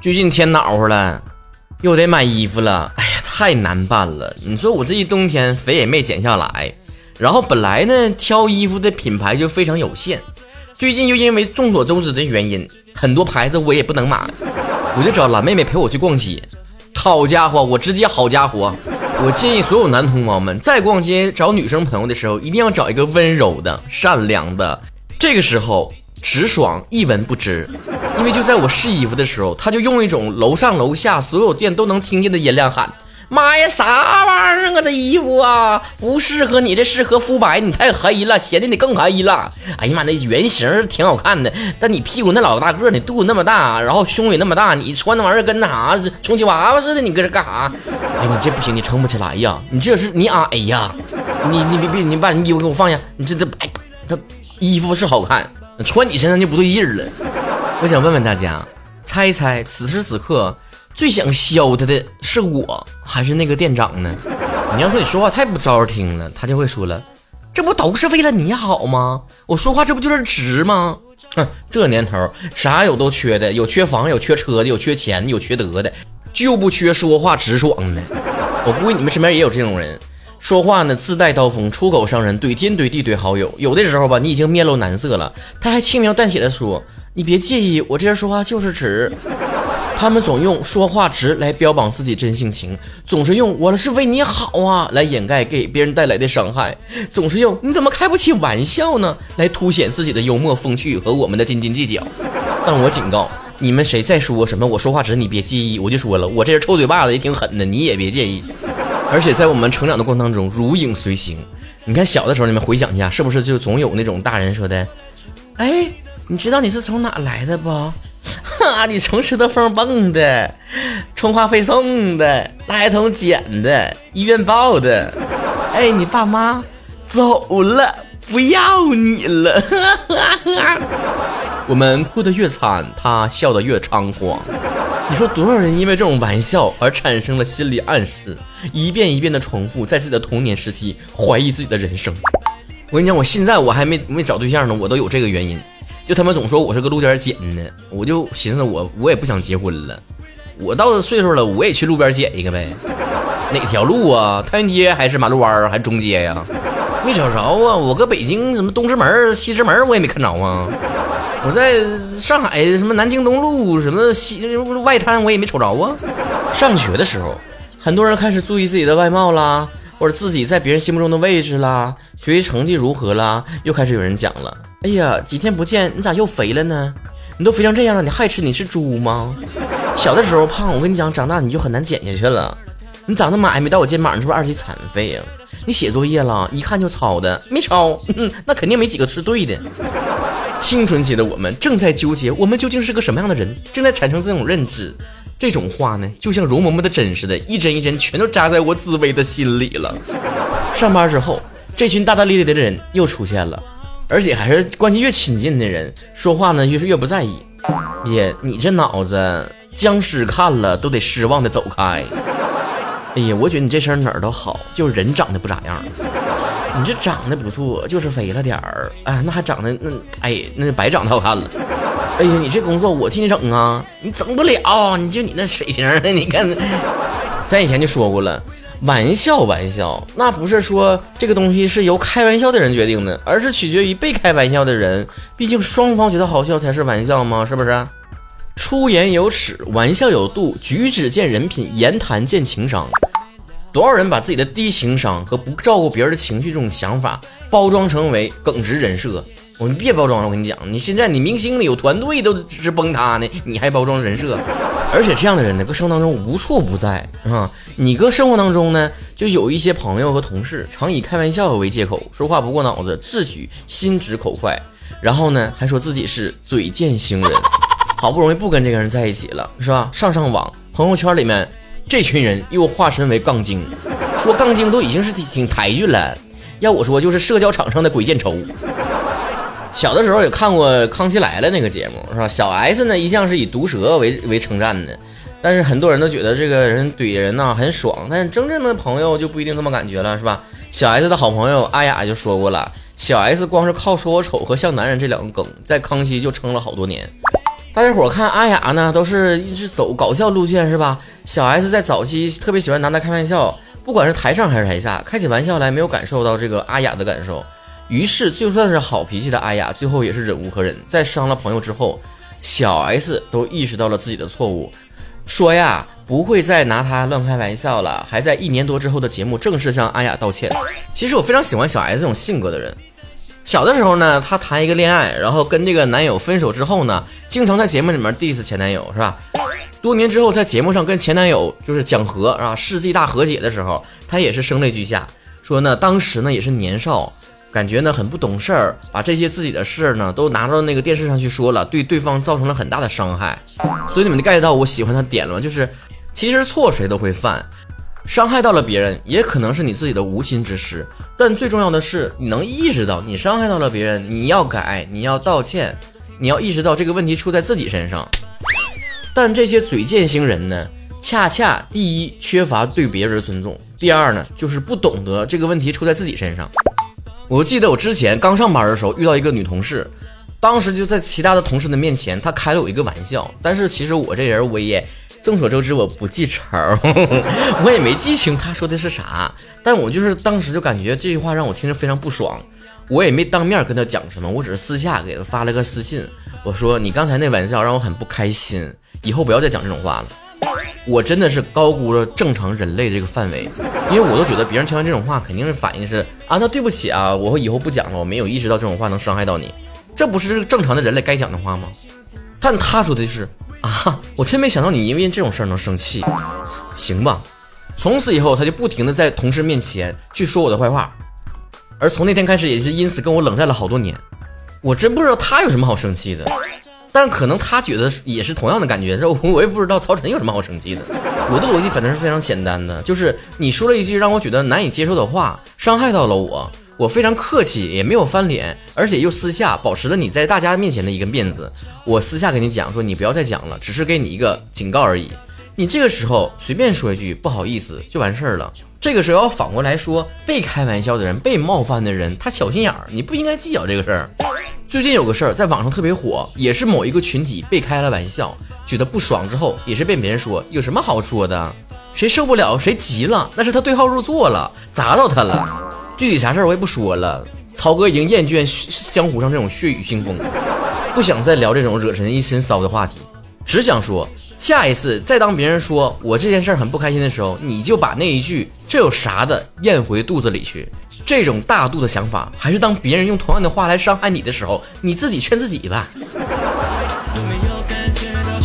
最近天暖和了，又得买衣服了。哎呀，太难办了。你说我这一冬天肥也没减下来，然后本来呢挑衣服的品牌就非常有限，最近又因为众所周知的原因，很多牌子我也不能买，我就找蓝妹妹陪我去逛街。好家伙，我直接好家伙！我建议所有男同胞们在逛街找女生朋友的时候，一定要找一个温柔的、善良的。这个时候。直爽一文不值，因为就在我试衣服的时候，他就用一种楼上楼下所有店都能听见的音量喊：“妈呀，啥玩意儿啊？这衣服啊，不适合你，这适合肤白，你太黑了，显得你更黑了。哎呀妈，那原型挺好看的，但你屁股那老大个，你肚子那么大，然后胸也那么大，你穿那玩意儿跟那啥充气娃娃似的，你搁这干啥？哎，你这不行，你撑不起来呀，你这是你矮呀，你你别别，你把你衣服给我放下，你这这哎，他衣服是好看。”穿你身上就不对劲儿了。我想问问大家，猜一猜此时此刻最想削他的是我还是那个店长呢？你要说你说话太不招人听了，他就会说了，这不都是为了你好吗？我说话这不就是直吗？哼，这年头啥有都缺的，有缺房，有缺车的，有缺钱，有缺德的，就不缺说话直爽的。我估计你们身边也有这种人。说话呢，自带刀锋，出口伤人，怼天怼地怼好友。有的时候吧，你已经面露难色了，他还轻描淡写的说：“你别介意，我这人说话就是直。”他们总用说话直来标榜自己真性情，总是用“我是为你好啊”来掩盖给别人带来的伤害，总是用“你怎么开不起玩笑呢”来凸显自己的幽默风趣和我们的斤斤计较。但我警告你们，谁再说什么我说话直，你别介意，我就说了，我这人臭嘴巴子也挺狠的，你也别介意。而且在我们成长的过程当中，如影随形。你看小的时候，你们回想一下，是不是就总有那种大人说的：“哎，你知道你是从哪来的不？哈，你从石头缝蹦的，充话费送的，垃圾桶捡的，医院抱的。哎，你爸妈走了，不要你了。我们哭得越惨，他笑得越猖狂。”你说多少人因为这种玩笑而产生了心理暗示，一遍一遍的重复，在自己的童年时期怀疑自己的人生。我跟你讲，我现在我还没没找对象呢，我都有这个原因。就他们总说我是个路边捡的，我就寻思我我也不想结婚了。我到岁数了，我也去路边捡一个呗。哪条路啊？太原街还是马路弯还是中街呀？没找着啊！我搁北京什么东直门、西直门，我也没看着啊。我在上海什么南京东路什么西外滩我也没瞅着啊。上学的时候，很多人开始注意自己的外貌啦，或者自己在别人心目中的位置啦，学习成绩如何啦，又开始有人讲了。哎呀，几天不见，你咋又肥了呢？你都肥成这样了，你还吃？你是猪吗？小的时候胖，我跟你讲，长大你就很难减下去了。你长那么矮，没到我肩膀，你是不是二级残废呀？你写作业了，一看就抄的，没抄，那肯定没几个是对的。青春期的我们正在纠结，我们究竟是个什么样的人？正在产生这种认知。这种话呢，就像容嬷嬷的针似的，一针一针全都扎在我紫薇的心里了。上班之后，这群大大咧咧的人又出现了，而且还是关系越亲近的人，说话呢越是越不在意。爷，你这脑子，僵尸看了都得失望的走开。哎呀，我觉得你这身哪儿都好，就是人长得不咋样。你这长得不错，就是肥了点儿。哎，那还长得那哎，那白长得好看了。哎呀，你这工作我替你整啊，你整不了。你就你那水平，你看，咱以前就说过了，玩笑玩笑，那不是说这个东西是由开玩笑的人决定的，而是取决于被开玩笑的人。毕竟双方觉得好笑才是玩笑吗？是不是？出言有尺，玩笑有度，举止见人品，言谈见情商。多少人把自己的低情商和不照顾别人的情绪这种想法包装成为耿直人设？我们别包装了，我跟你讲，你现在你明星里有团队都是崩塌呢，你还包装人设？而且这样的人呢，搁生活当中无处不在啊！你搁生活当中呢，就有一些朋友和同事常以开玩笑为借口，说话不过脑子，自诩心直口快，然后呢还说自己是嘴贱星人。好不容易不跟这个人在一起了，是吧？上上网，朋友圈里面这群人又化身为杠精，说杠精都已经是挺抬举了。要我说，就是社交场上的鬼见愁。小的时候也看过《康熙来了》那个节目，是吧？小 S 呢一向是以毒舌为为称赞的，但是很多人都觉得这个人怼人呐很爽，但真正的朋友就不一定这么感觉了，是吧？小 S 的好朋友阿雅就说过了，小 S 光是靠说我丑和像男人这两个梗，在康熙就撑了好多年。大家伙看阿雅呢，都是一直走搞笑路线是吧？小 S 在早期特别喜欢拿她开玩笑，不管是台上还是台下，开起玩笑来没有感受到这个阿雅的感受。于是就算是好脾气的阿雅，最后也是忍无可忍，在伤了朋友之后，小 S 都意识到了自己的错误，说呀不会再拿她乱开玩笑了，还在一年多之后的节目正式向阿雅道歉。其实我非常喜欢小 S 这种性格的人。小的时候呢，她谈一个恋爱，然后跟这个男友分手之后呢，经常在节目里面 diss 前男友，是吧？多年之后，在节目上跟前男友就是讲和，啊？世纪大和解的时候，她也是声泪俱下，说呢，当时呢也是年少，感觉呢很不懂事儿，把这些自己的事儿呢都拿到那个电视上去说了，对对方造成了很大的伤害。所以你们就 get 到我喜欢的点了吗？就是其实错谁都会犯。伤害到了别人，也可能是你自己的无心之失。但最重要的是，你能意识到你伤害到了别人，你要改，你要道歉，你要意识到这个问题出在自己身上。但这些嘴贱星人呢，恰恰第一缺乏对别人的尊重，第二呢，就是不懂得这个问题出在自己身上。我记得我之前刚上班的时候遇到一个女同事，当时就在其他的同事的面前，她开了我一个玩笑。但是其实我这人我也。众所周知，我不记仇，我也没记清他说的是啥，但我就是当时就感觉这句话让我听着非常不爽，我也没当面跟他讲什么，我只是私下给他发了个私信，我说你刚才那玩笑让我很不开心，以后不要再讲这种话了。我真的是高估了正常人类这个范围，因为我都觉得别人听完这种话肯定是反应是啊，那对不起啊，我以后不讲了，我没有意识到这种话能伤害到你，这不是正常的人类该讲的话吗？但他说的是。啊！我真没想到你因为这种事儿能生气。行吧，从此以后他就不停的在同事面前去说我的坏话，而从那天开始也是因此跟我冷战了好多年。我真不知道他有什么好生气的，但可能他觉得也是同样的感觉。这 我也不知道曹晨有什么好生气的。我的逻辑反正是非常简单的，就是你说了一句让我觉得难以接受的话，伤害到了我。我非常客气，也没有翻脸，而且又私下保持了你在大家面前的一个面子。我私下跟你讲说，你不要再讲了，只是给你一个警告而已。你这个时候随便说一句不好意思就完事儿了。这个时候要反过来说，被开玩笑的人、被冒犯的人，他小心眼儿，你不应该计较这个事儿。最近有个事儿在网上特别火，也是某一个群体被开了玩笑，觉得不爽之后，也是被别人说有什么好说的，谁受不了谁急了，那是他对号入座了，砸到他了。具体啥事儿我也不说了，曹哥已经厌倦江湖上这种血雨腥风，不想再聊这种惹人一身骚的话题，只想说下一次再当别人说我这件事儿很不开心的时候，你就把那一句这有啥的咽回肚子里去。这种大度的想法，还是当别人用同样的话来伤害你的时候，你自己劝自己吧。没有感觉到